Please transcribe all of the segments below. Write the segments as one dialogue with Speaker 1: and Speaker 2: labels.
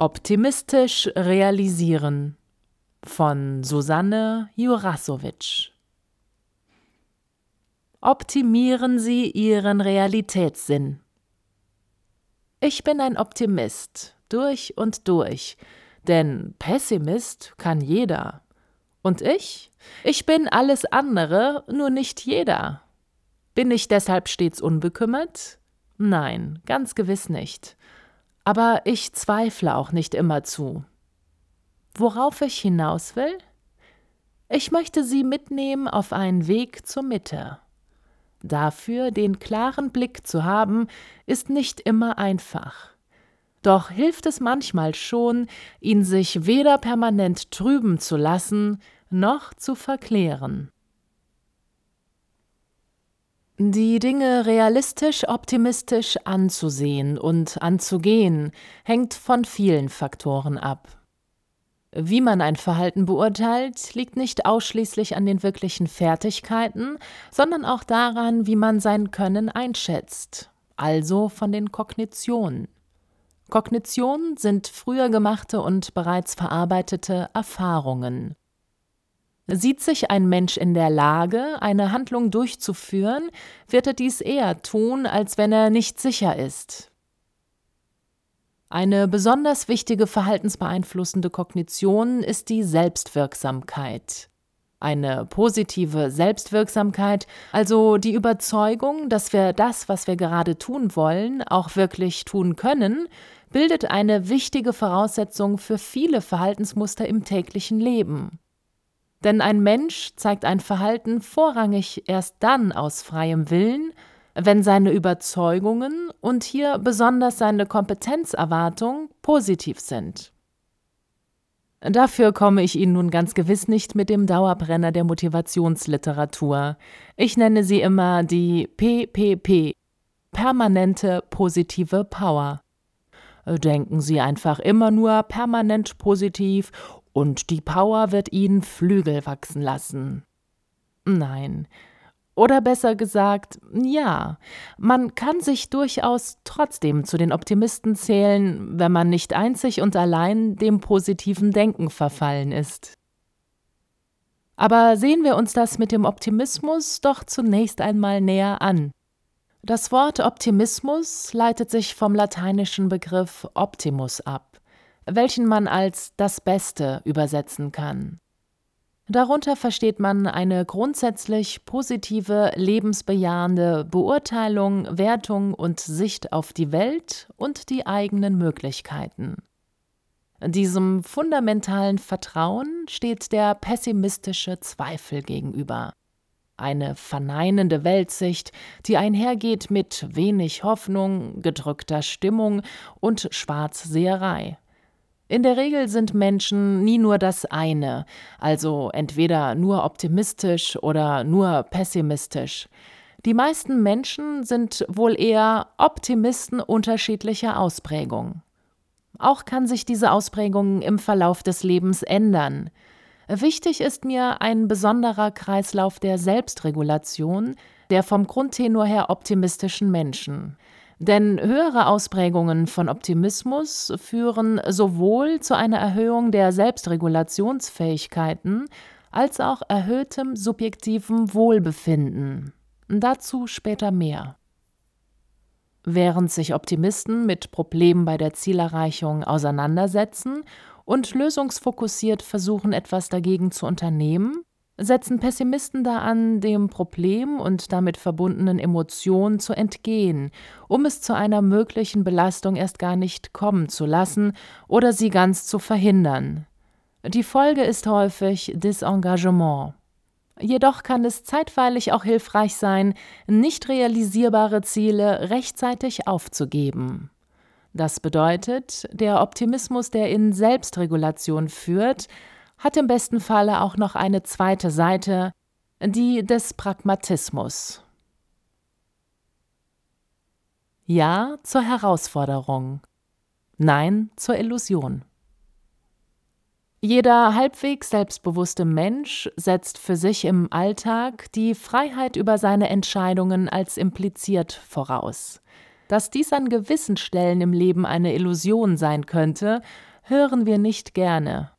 Speaker 1: Optimistisch realisieren von Susanne Jurasowitsch Optimieren Sie Ihren Realitätssinn. Ich bin ein Optimist, durch und durch, denn Pessimist kann jeder. Und ich? Ich bin alles andere, nur nicht jeder. Bin ich deshalb stets unbekümmert? Nein, ganz gewiss nicht. Aber ich zweifle auch nicht immerzu. Worauf ich hinaus will? Ich möchte Sie mitnehmen auf einen Weg zur Mitte. Dafür den klaren Blick zu haben, ist nicht immer einfach. Doch hilft es manchmal schon, ihn sich weder permanent trüben zu lassen, noch zu verklären. Die Dinge realistisch optimistisch anzusehen und anzugehen, hängt von vielen Faktoren ab. Wie man ein Verhalten beurteilt, liegt nicht ausschließlich an den wirklichen Fertigkeiten, sondern auch daran, wie man sein Können einschätzt, also von den Kognitionen. Kognitionen sind früher gemachte und bereits verarbeitete Erfahrungen. Sieht sich ein Mensch in der Lage, eine Handlung durchzuführen, wird er dies eher tun, als wenn er nicht sicher ist. Eine besonders wichtige verhaltensbeeinflussende Kognition ist die Selbstwirksamkeit. Eine positive Selbstwirksamkeit, also die Überzeugung, dass wir das, was wir gerade tun wollen, auch wirklich tun können, bildet eine wichtige Voraussetzung für viele Verhaltensmuster im täglichen Leben. Denn ein Mensch zeigt ein Verhalten vorrangig erst dann aus freiem Willen, wenn seine Überzeugungen und hier besonders seine Kompetenzerwartung positiv sind. Dafür komme ich Ihnen nun ganz gewiss nicht mit dem Dauerbrenner der Motivationsliteratur. Ich nenne sie immer die PPP, permanente positive Power. Denken Sie einfach immer nur permanent positiv und die Power wird Ihnen Flügel wachsen lassen. Nein, oder besser gesagt, ja, man kann sich durchaus trotzdem zu den Optimisten zählen, wenn man nicht einzig und allein dem positiven Denken verfallen ist. Aber sehen wir uns das mit dem Optimismus doch zunächst einmal näher an. Das Wort Optimismus leitet sich vom lateinischen Begriff Optimus ab, welchen man als das Beste übersetzen kann. Darunter versteht man eine grundsätzlich positive, lebensbejahende Beurteilung, Wertung und Sicht auf die Welt und die eigenen Möglichkeiten. Diesem fundamentalen Vertrauen steht der pessimistische Zweifel gegenüber. Eine verneinende Weltsicht, die einhergeht mit wenig Hoffnung, gedrückter Stimmung und Schwarzseherei. In der Regel sind Menschen nie nur das eine, also entweder nur optimistisch oder nur pessimistisch. Die meisten Menschen sind wohl eher Optimisten unterschiedlicher Ausprägung. Auch kann sich diese Ausprägung im Verlauf des Lebens ändern. Wichtig ist mir ein besonderer Kreislauf der Selbstregulation der vom Grundtenor her optimistischen Menschen. Denn höhere Ausprägungen von Optimismus führen sowohl zu einer Erhöhung der Selbstregulationsfähigkeiten als auch erhöhtem subjektivem Wohlbefinden. Dazu später mehr. Während sich Optimisten mit Problemen bei der Zielerreichung auseinandersetzen und lösungsfokussiert versuchen, etwas dagegen zu unternehmen, setzen Pessimisten da an, dem Problem und damit verbundenen Emotionen zu entgehen, um es zu einer möglichen Belastung erst gar nicht kommen zu lassen oder sie ganz zu verhindern. Die Folge ist häufig Disengagement. Jedoch kann es zeitweilig auch hilfreich sein, nicht realisierbare Ziele rechtzeitig aufzugeben. Das bedeutet, der Optimismus, der in Selbstregulation führt, hat im besten Falle auch noch eine zweite Seite, die des Pragmatismus. Ja zur Herausforderung. Nein zur Illusion. Jeder halbwegs selbstbewusste Mensch setzt für sich im Alltag die Freiheit über seine Entscheidungen als impliziert voraus. Dass dies an gewissen Stellen im Leben eine Illusion sein könnte, hören wir nicht gerne.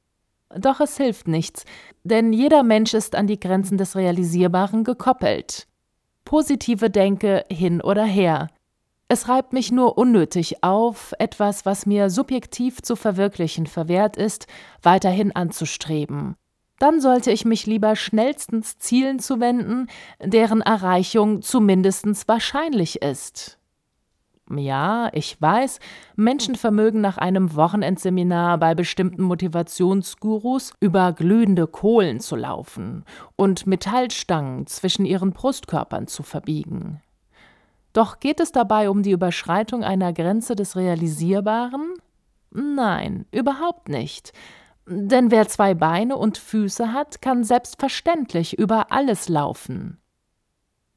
Speaker 1: Doch es hilft nichts, denn jeder Mensch ist an die Grenzen des Realisierbaren gekoppelt. Positive Denke hin oder her. Es reibt mich nur unnötig auf, etwas, was mir subjektiv zu verwirklichen verwehrt ist, weiterhin anzustreben. Dann sollte ich mich lieber schnellstens Zielen zuwenden, deren Erreichung zumindest wahrscheinlich ist. Ja, ich weiß, Menschen vermögen nach einem Wochenendseminar bei bestimmten Motivationsgurus über glühende Kohlen zu laufen und Metallstangen zwischen ihren Brustkörpern zu verbiegen. Doch geht es dabei um die Überschreitung einer Grenze des Realisierbaren? Nein, überhaupt nicht. Denn wer zwei Beine und Füße hat, kann selbstverständlich über alles laufen.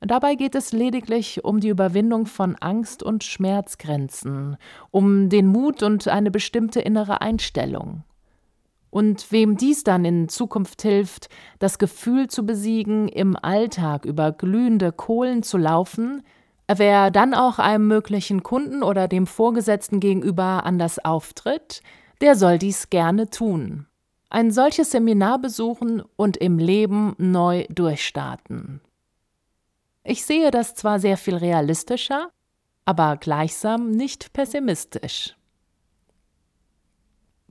Speaker 1: Dabei geht es lediglich um die Überwindung von Angst und Schmerzgrenzen, um den Mut und eine bestimmte innere Einstellung. Und wem dies dann in Zukunft hilft, das Gefühl zu besiegen, im Alltag über glühende Kohlen zu laufen, Wer dann auch einem möglichen Kunden oder dem Vorgesetzten gegenüber anders auftritt, der soll dies gerne tun. Ein solches Seminar besuchen und im Leben neu durchstarten. Ich sehe das zwar sehr viel realistischer, aber gleichsam nicht pessimistisch.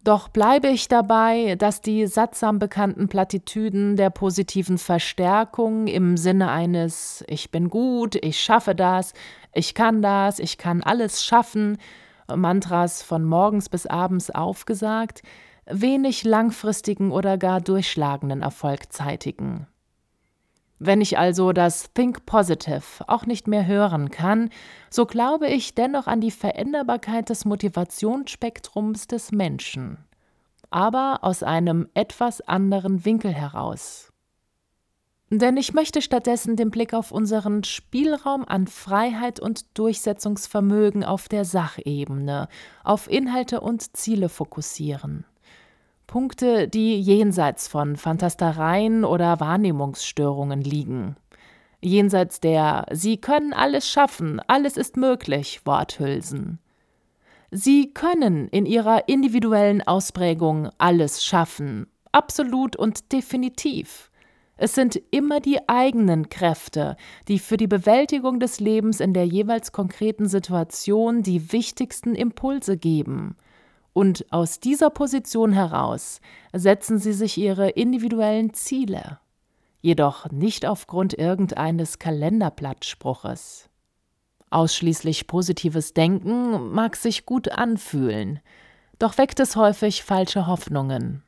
Speaker 1: Doch bleibe ich dabei, dass die sattsam bekannten Plattitüden der positiven Verstärkung im Sinne eines Ich bin gut, ich schaffe das, ich kann das, ich kann alles schaffen, Mantras von morgens bis abends aufgesagt, wenig langfristigen oder gar durchschlagenden Erfolg zeitigen. Wenn ich also das Think Positive auch nicht mehr hören kann, so glaube ich dennoch an die Veränderbarkeit des Motivationsspektrums des Menschen, aber aus einem etwas anderen Winkel heraus. Denn ich möchte stattdessen den Blick auf unseren Spielraum an Freiheit und Durchsetzungsvermögen auf der Sachebene, auf Inhalte und Ziele fokussieren. Punkte, die jenseits von Fantastereien oder Wahrnehmungsstörungen liegen. Jenseits der Sie können alles schaffen, alles ist möglich Worthülsen. Sie können in ihrer individuellen Ausprägung alles schaffen, absolut und definitiv. Es sind immer die eigenen Kräfte, die für die Bewältigung des Lebens in der jeweils konkreten Situation die wichtigsten Impulse geben – und aus dieser Position heraus setzen sie sich ihre individuellen Ziele, jedoch nicht aufgrund irgendeines Kalenderblattspruches. Ausschließlich positives Denken mag sich gut anfühlen, doch weckt es häufig falsche Hoffnungen.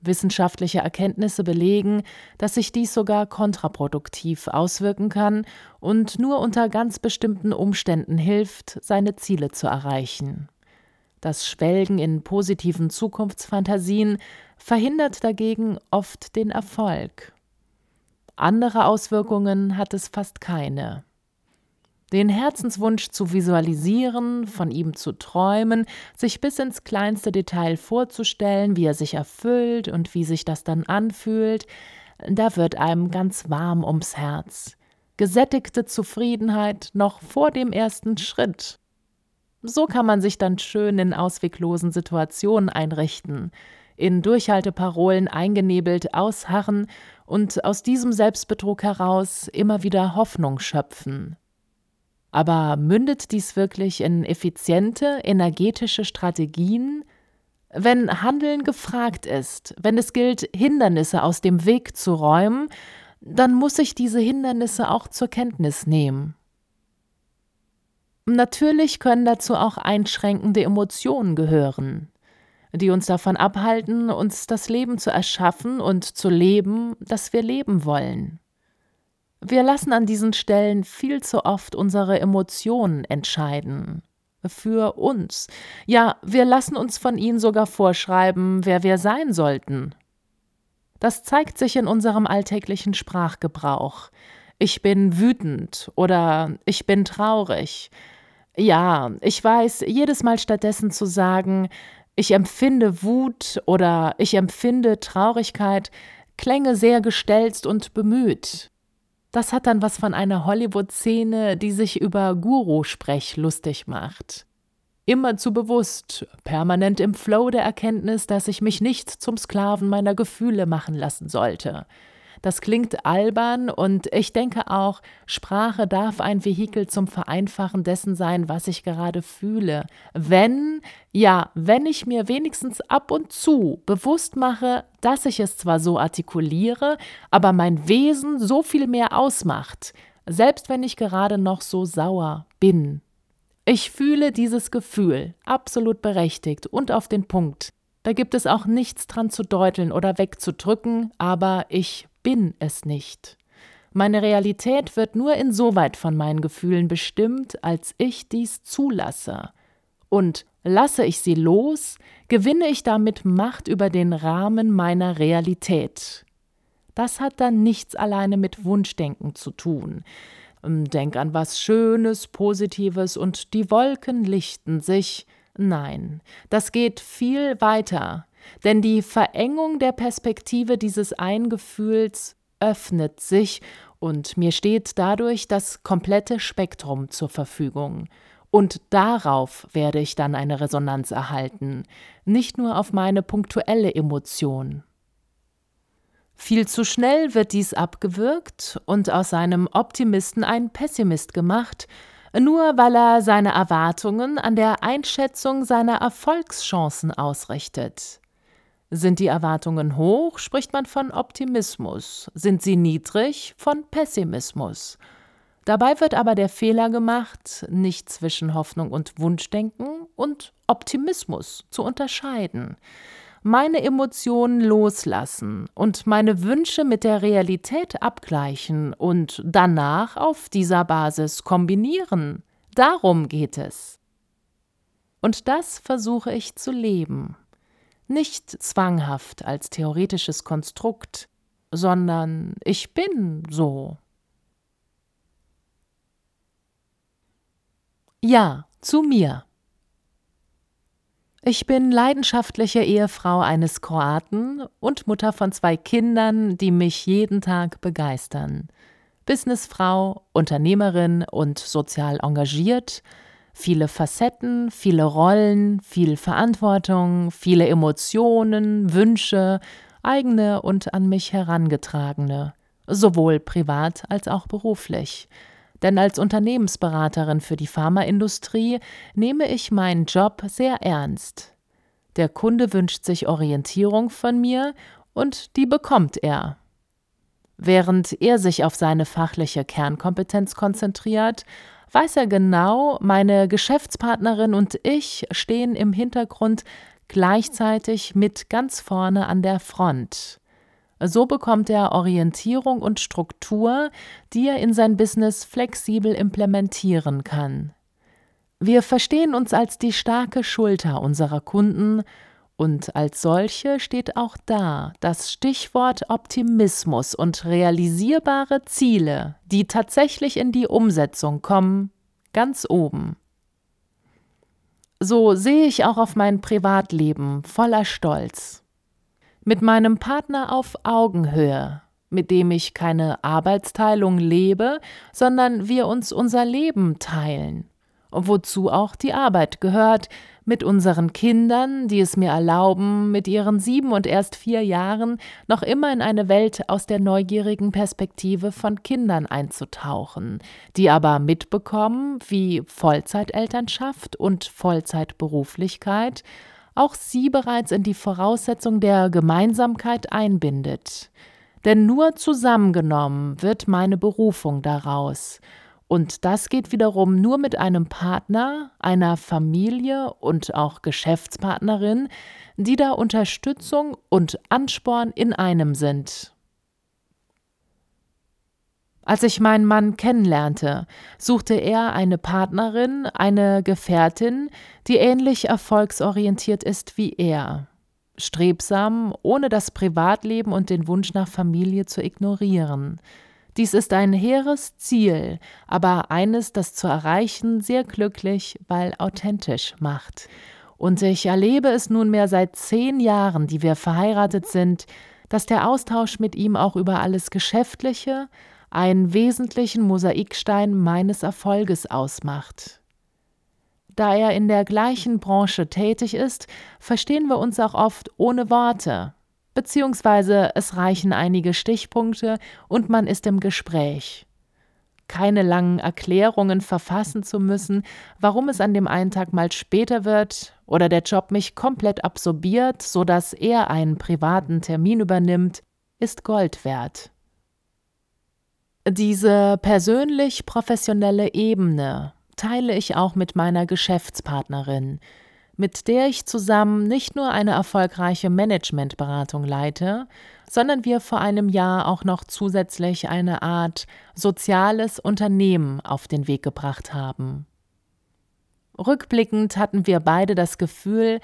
Speaker 1: Wissenschaftliche Erkenntnisse belegen, dass sich dies sogar kontraproduktiv auswirken kann und nur unter ganz bestimmten Umständen hilft, seine Ziele zu erreichen. Das Schwelgen in positiven Zukunftsfantasien verhindert dagegen oft den Erfolg. Andere Auswirkungen hat es fast keine. Den Herzenswunsch zu visualisieren, von ihm zu träumen, sich bis ins kleinste Detail vorzustellen, wie er sich erfüllt und wie sich das dann anfühlt, da wird einem ganz warm ums Herz. Gesättigte Zufriedenheit noch vor dem ersten Schritt. So kann man sich dann schön in ausweglosen Situationen einrichten, in Durchhalteparolen eingenebelt ausharren und aus diesem Selbstbetrug heraus immer wieder Hoffnung schöpfen. Aber mündet dies wirklich in effiziente, energetische Strategien? Wenn Handeln gefragt ist, wenn es gilt, Hindernisse aus dem Weg zu räumen, dann muss ich diese Hindernisse auch zur Kenntnis nehmen Natürlich können dazu auch einschränkende Emotionen gehören, die uns davon abhalten, uns das Leben zu erschaffen und zu leben, das wir leben wollen. Wir lassen an diesen Stellen viel zu oft unsere Emotionen entscheiden. für uns. Ja, wir lassen uns von ihnen sogar vorschreiben, wer wir sein sollten. Das zeigt sich in unserem alltäglichen Sprachgebrauch. Ich bin wütend oder ich bin traurig. Ja, ich weiß, jedes Mal stattdessen zu sagen, ich empfinde Wut oder ich empfinde Traurigkeit, klänge sehr gestelzt und bemüht. Das hat dann was von einer Hollywood-Szene, die sich über Guru-Sprech lustig macht. Immer zu bewusst, permanent im Flow der Erkenntnis, dass ich mich nicht zum Sklaven meiner Gefühle machen lassen sollte. Das klingt albern und ich denke auch, Sprache darf ein Vehikel zum Vereinfachen dessen sein, was ich gerade fühle. Wenn, ja, wenn ich mir wenigstens ab und zu bewusst mache, dass ich es zwar so artikuliere, aber mein Wesen so viel mehr ausmacht, selbst wenn ich gerade noch so sauer bin. Ich fühle dieses Gefühl, absolut berechtigt und auf den Punkt. Da gibt es auch nichts dran zu deuteln oder wegzudrücken, aber ich bin es nicht. Meine Realität wird nur insoweit von meinen Gefühlen bestimmt, als ich dies zulasse. Und lasse ich sie los, gewinne ich damit Macht über den Rahmen meiner Realität. Das hat dann nichts alleine mit Wunschdenken zu tun. Denk an was Schönes, Positives und die Wolken lichten sich. Nein, das geht viel weiter. Denn die Verengung der Perspektive dieses Eingefühls öffnet sich und mir steht dadurch das komplette Spektrum zur Verfügung. Und darauf werde ich dann eine Resonanz erhalten, nicht nur auf meine punktuelle Emotion. Viel zu schnell wird dies abgewürgt und aus einem Optimisten ein Pessimist gemacht, nur weil er seine Erwartungen an der Einschätzung seiner Erfolgschancen ausrichtet. Sind die Erwartungen hoch, spricht man von Optimismus, sind sie niedrig, von Pessimismus. Dabei wird aber der Fehler gemacht, nicht zwischen Hoffnung und Wunschdenken und Optimismus zu unterscheiden. Meine Emotionen loslassen und meine Wünsche mit der Realität abgleichen und danach auf dieser Basis kombinieren. Darum geht es. Und das versuche ich zu leben nicht zwanghaft als theoretisches Konstrukt, sondern ich bin so. Ja, zu mir. Ich bin leidenschaftliche Ehefrau eines Kroaten und Mutter von zwei Kindern, die mich jeden Tag begeistern. Businessfrau, Unternehmerin und sozial engagiert, viele Facetten, viele Rollen, viel Verantwortung, viele Emotionen, Wünsche, eigene und an mich herangetragene, sowohl privat als auch beruflich. Denn als Unternehmensberaterin für die Pharmaindustrie nehme ich meinen Job sehr ernst. Der Kunde wünscht sich Orientierung von mir und die bekommt er. Während er sich auf seine fachliche Kernkompetenz konzentriert, weiß er genau, meine Geschäftspartnerin und ich stehen im Hintergrund gleichzeitig mit ganz vorne an der Front. So bekommt er Orientierung und Struktur, die er in sein Business flexibel implementieren kann. Wir verstehen uns als die starke Schulter unserer Kunden und als solche steht auch da das Stichwort Optimismus und realisierbare Ziele, die tatsächlich in die Umsetzung kommen, ganz oben. So sehe ich auch auf mein Privatleben voller Stolz. Mit meinem Partner auf Augenhöhe, mit dem ich keine Arbeitsteilung lebe, sondern wir uns unser Leben teilen wozu auch die Arbeit gehört, mit unseren Kindern, die es mir erlauben, mit ihren sieben und erst vier Jahren noch immer in eine Welt aus der neugierigen Perspektive von Kindern einzutauchen, die aber mitbekommen, wie Vollzeitelternschaft und Vollzeitberuflichkeit auch sie bereits in die Voraussetzung der Gemeinsamkeit einbindet. Denn nur zusammengenommen wird meine Berufung daraus, und das geht wiederum nur mit einem Partner, einer Familie und auch Geschäftspartnerin, die da Unterstützung und Ansporn in einem sind. Als ich meinen Mann kennenlernte, suchte er eine Partnerin, eine Gefährtin, die ähnlich erfolgsorientiert ist wie er. Strebsam, ohne das Privatleben und den Wunsch nach Familie zu ignorieren. Dies ist ein hehres Ziel, aber eines, das zu erreichen sehr glücklich, weil authentisch macht. Und ich erlebe es nunmehr seit zehn Jahren, die wir verheiratet sind, dass der Austausch mit ihm auch über alles Geschäftliche, einen wesentlichen Mosaikstein meines Erfolges ausmacht. Da er in der gleichen Branche tätig ist, verstehen wir uns auch oft ohne Worte, beziehungsweise es reichen einige Stichpunkte und man ist im Gespräch. Keine langen Erklärungen verfassen zu müssen, warum es an dem einen Tag mal später wird oder der Job mich komplett absorbiert, so dass er einen privaten Termin übernimmt, ist Gold wert. Diese persönlich professionelle Ebene teile ich auch mit meiner Geschäftspartnerin, mit der ich zusammen nicht nur eine erfolgreiche Managementberatung leite, sondern wir vor einem Jahr auch noch zusätzlich eine Art soziales Unternehmen auf den Weg gebracht haben. Rückblickend hatten wir beide das Gefühl,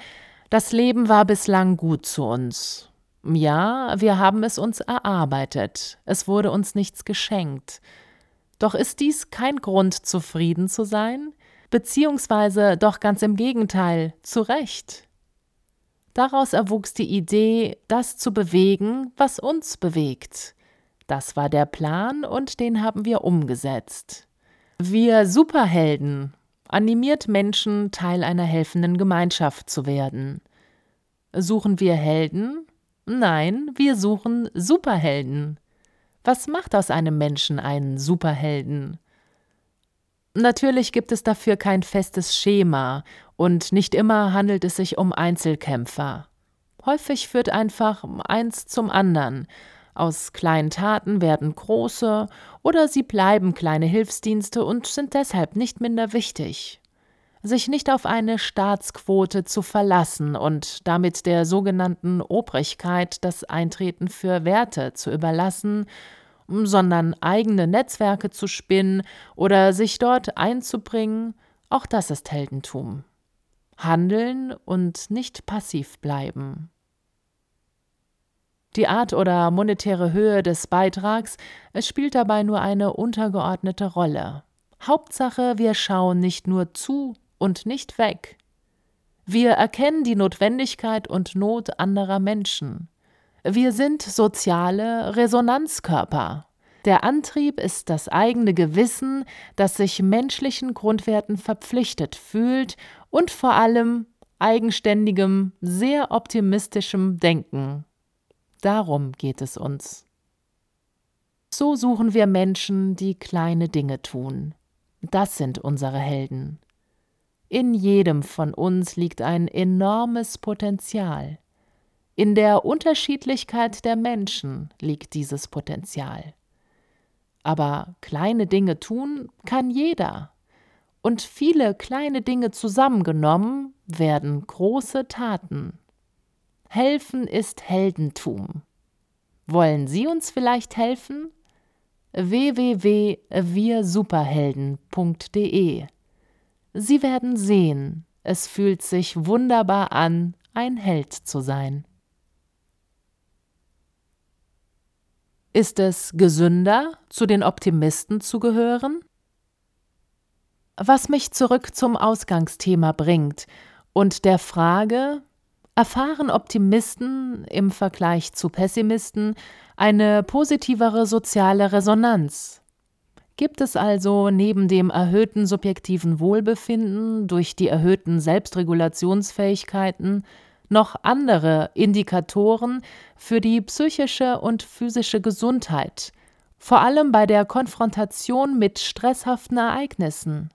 Speaker 1: das Leben war bislang gut zu uns ja, wir haben es uns erarbeitet, es wurde uns nichts geschenkt. Doch ist dies kein Grund, zufrieden zu sein? Beziehungsweise doch ganz im Gegenteil, zu Recht. Daraus erwuchs die Idee, das zu bewegen, was uns bewegt. Das war der Plan und den haben wir umgesetzt. Wir Superhelden animiert Menschen, Teil einer helfenden Gemeinschaft zu werden. Suchen wir Helden, Nein, wir suchen Superhelden. Was macht aus einem Menschen einen Superhelden? Natürlich gibt es dafür kein festes Schema und nicht immer handelt es sich um Einzelkämpfer. Häufig führt einfach eins zum anderen. Aus kleinen Taten werden große oder sie bleiben kleine Hilfsdienste und sind deshalb nicht minder wichtig sich nicht auf eine Staatsquote zu verlassen und damit der sogenannten Obrigkeit das Eintreten für Werte zu überlassen, sondern eigene Netzwerke zu spinnen oder sich dort einzubringen, auch das ist Heldentum. Handeln und nicht passiv bleiben. Die Art oder monetäre Höhe des Beitrags spielt dabei nur eine untergeordnete Rolle. Hauptsache, wir schauen nicht nur zu, und nicht weg. Wir erkennen die Notwendigkeit und Not anderer Menschen. Wir sind soziale Resonanzkörper. Der Antrieb ist das eigene Gewissen, das sich menschlichen Grundwerten verpflichtet fühlt und vor allem eigenständigem, sehr optimistischem Denken. Darum geht es uns. So suchen wir Menschen, die kleine Dinge tun. Das sind unsere Helden. In jedem von uns liegt ein enormes Potenzial. In der Unterschiedlichkeit der Menschen liegt dieses Potenzial. Aber kleine Dinge tun kann jeder. Und viele kleine Dinge zusammengenommen werden große Taten. Helfen ist Heldentum. Wollen Sie uns vielleicht helfen? www.wirsuperhelden.de Sie werden sehen, es fühlt sich wunderbar an, ein Held zu sein. Ist es gesünder, zu den Optimisten zu gehören? Was mich zurück zum Ausgangsthema bringt und der Frage, erfahren Optimisten im Vergleich zu Pessimisten eine positivere soziale Resonanz, Gibt es also neben dem erhöhten subjektiven Wohlbefinden durch die erhöhten Selbstregulationsfähigkeiten noch andere Indikatoren für die psychische und physische Gesundheit, vor allem bei der Konfrontation mit stresshaften Ereignissen?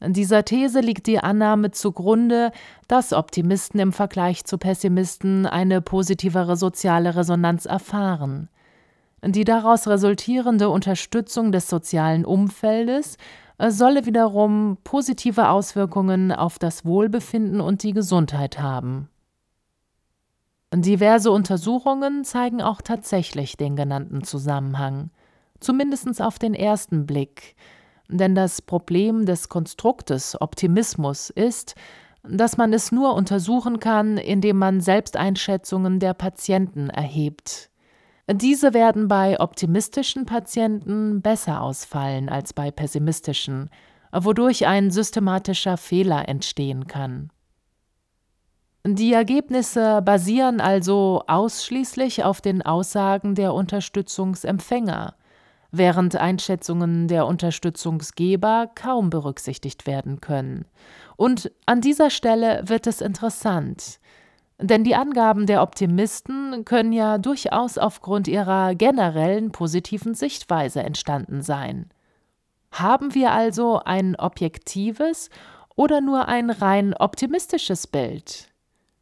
Speaker 1: Dieser These liegt die Annahme zugrunde, dass Optimisten im Vergleich zu Pessimisten eine positivere soziale Resonanz erfahren. Die daraus resultierende Unterstützung des sozialen Umfeldes solle wiederum positive Auswirkungen auf das Wohlbefinden und die Gesundheit haben. Diverse Untersuchungen zeigen auch tatsächlich den genannten Zusammenhang. zumindest auf den ersten Blick. Denn das Problem des Konstruktes Optimismus ist, dass man es nur untersuchen kann, indem man Selbsteinschätzungen der Patienten erhebt. Diese werden bei optimistischen Patienten besser ausfallen als bei pessimistischen, wodurch ein systematischer Fehler entstehen kann. Die Ergebnisse basieren also ausschließlich auf den Aussagen der Unterstützungsempfänger, während Einschätzungen der Unterstützungsgeber kaum berücksichtigt werden können. Und an dieser Stelle wird es interessant, denn die Angaben der Optimisten können ja durchaus aufgrund ihrer generellen positiven Sichtweise entstanden sein. Haben wir also ein objektives oder nur ein rein optimistisches Bild?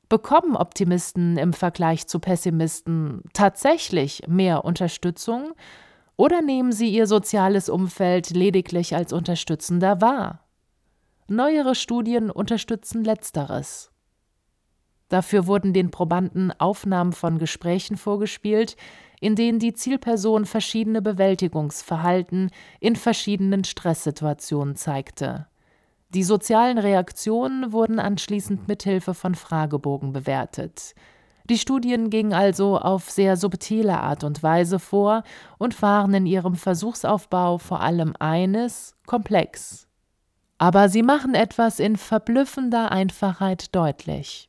Speaker 1: Bekommen Optimisten im Vergleich zu Pessimisten tatsächlich mehr Unterstützung oder nehmen sie ihr soziales Umfeld lediglich als unterstützender wahr? Neuere Studien unterstützen letzteres. Dafür wurden den Probanden Aufnahmen von Gesprächen vorgespielt, in denen die Zielperson verschiedene Bewältigungsverhalten in verschiedenen Stresssituationen zeigte. Die sozialen Reaktionen wurden anschließend mit Hilfe von Fragebogen bewertet. Die Studien gingen also auf sehr subtile Art und Weise vor und waren in ihrem Versuchsaufbau vor allem eines komplex. Aber sie machen etwas in verblüffender Einfachheit deutlich.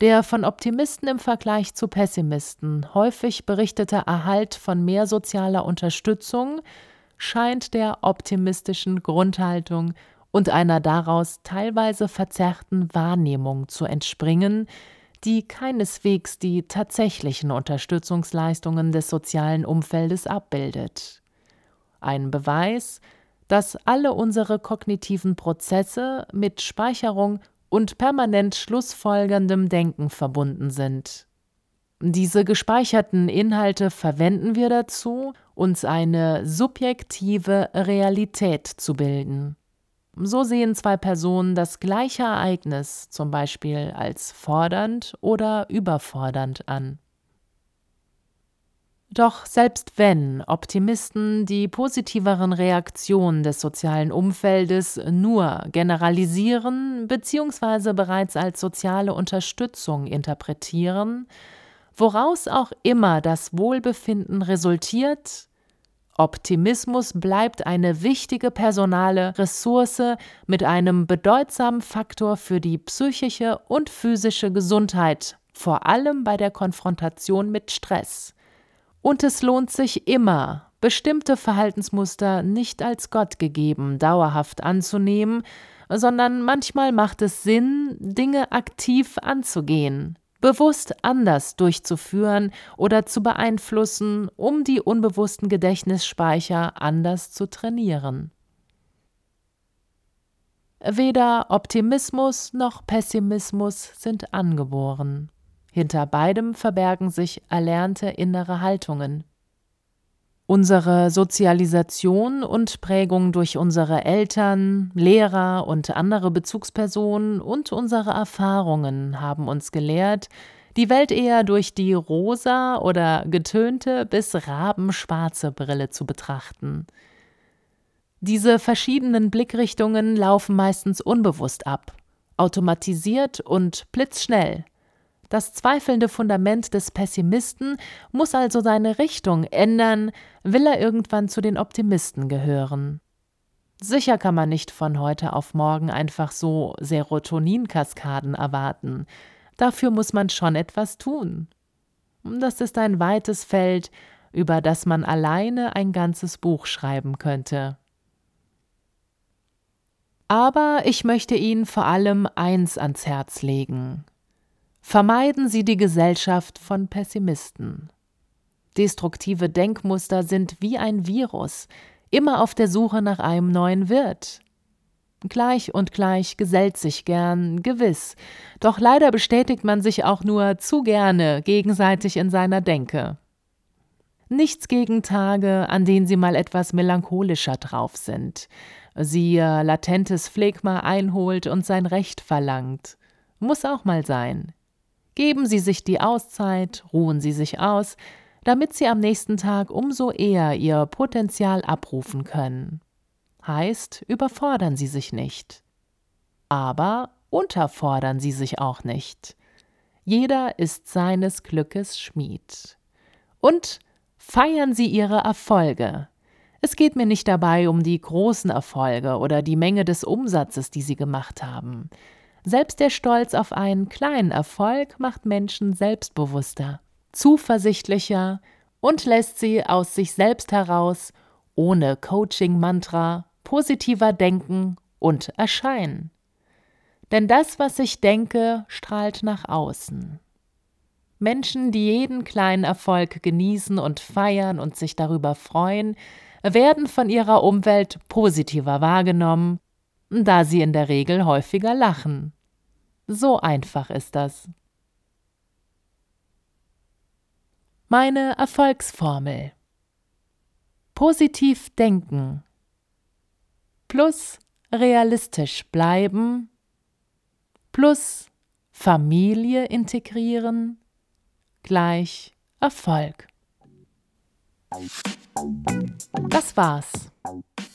Speaker 1: Der von Optimisten im Vergleich zu Pessimisten häufig berichtete Erhalt von mehr sozialer Unterstützung scheint der optimistischen Grundhaltung und einer daraus teilweise verzerrten Wahrnehmung zu entspringen, die keineswegs die tatsächlichen Unterstützungsleistungen des sozialen Umfeldes abbildet. Ein Beweis, dass alle unsere kognitiven Prozesse mit Speicherung und permanent schlussfolgerndem Denken verbunden sind. Diese gespeicherten Inhalte verwenden wir dazu, uns eine subjektive Realität zu bilden. So sehen zwei Personen das gleiche Ereignis zum Beispiel als fordernd oder überfordernd an. Doch selbst wenn Optimisten die positiveren Reaktionen des sozialen Umfeldes nur generalisieren bzw. bereits als soziale Unterstützung interpretieren, woraus auch immer das Wohlbefinden resultiert, Optimismus bleibt eine wichtige personale Ressource mit einem bedeutsamen Faktor für die psychische und physische Gesundheit, vor allem bei der Konfrontation mit Stress. Und es lohnt sich immer, bestimmte Verhaltensmuster nicht als Gott gegeben dauerhaft anzunehmen, sondern manchmal macht es Sinn, Dinge aktiv anzugehen, bewusst anders durchzuführen oder zu beeinflussen, um die unbewussten Gedächtnisspeicher anders zu trainieren. Weder Optimismus noch Pessimismus sind angeboren. Hinter beidem verbergen sich erlernte innere Haltungen. Unsere Sozialisation und Prägung durch unsere Eltern, Lehrer und andere Bezugspersonen und unsere Erfahrungen haben uns gelehrt, die Welt eher durch die rosa oder getönte bis rabenschwarze Brille zu betrachten. Diese verschiedenen Blickrichtungen laufen meistens unbewusst ab, automatisiert und blitzschnell. Das zweifelnde Fundament des Pessimisten muss also seine Richtung ändern, will er irgendwann zu den Optimisten gehören. Sicher kann man nicht von heute auf morgen einfach so Serotoninkaskaden erwarten. Dafür muss man schon etwas tun. Das ist ein weites Feld, über das man alleine ein ganzes Buch schreiben könnte. Aber ich möchte Ihnen vor allem eins ans Herz legen. Vermeiden Sie die Gesellschaft von Pessimisten. Destruktive Denkmuster sind wie ein Virus, immer auf der Suche nach einem neuen Wirt. Gleich und gleich gesellt sich gern, gewiss, doch leider bestätigt man sich auch nur zu gerne gegenseitig in seiner Denke. Nichts gegen Tage, an denen sie mal etwas melancholischer drauf sind, sie ihr latentes Phlegma einholt und sein Recht verlangt. Muss auch mal sein. Geben Sie sich die Auszeit, ruhen Sie sich aus, damit sie am nächsten Tag umso eher ihr Potenzial abrufen können. Heißt, überfordern Sie sich nicht. Aber unterfordern Sie sich auch nicht. Jeder ist seines Glückes Schmied. Und feiern Sie Ihre Erfolge. Es geht mir nicht dabei um die großen Erfolge oder die Menge des Umsatzes, die Sie gemacht haben. Selbst der Stolz auf einen kleinen Erfolg macht Menschen selbstbewusster, zuversichtlicher und lässt sie aus sich selbst heraus, ohne Coaching-Mantra, positiver denken und erscheinen. Denn das, was ich denke, strahlt nach außen. Menschen, die jeden kleinen Erfolg genießen und feiern und sich darüber freuen, werden von ihrer Umwelt positiver wahrgenommen, da sie in der Regel häufiger lachen. So einfach ist das. Meine Erfolgsformel. Positiv denken. Plus realistisch bleiben. Plus Familie integrieren. Gleich Erfolg. Das war's.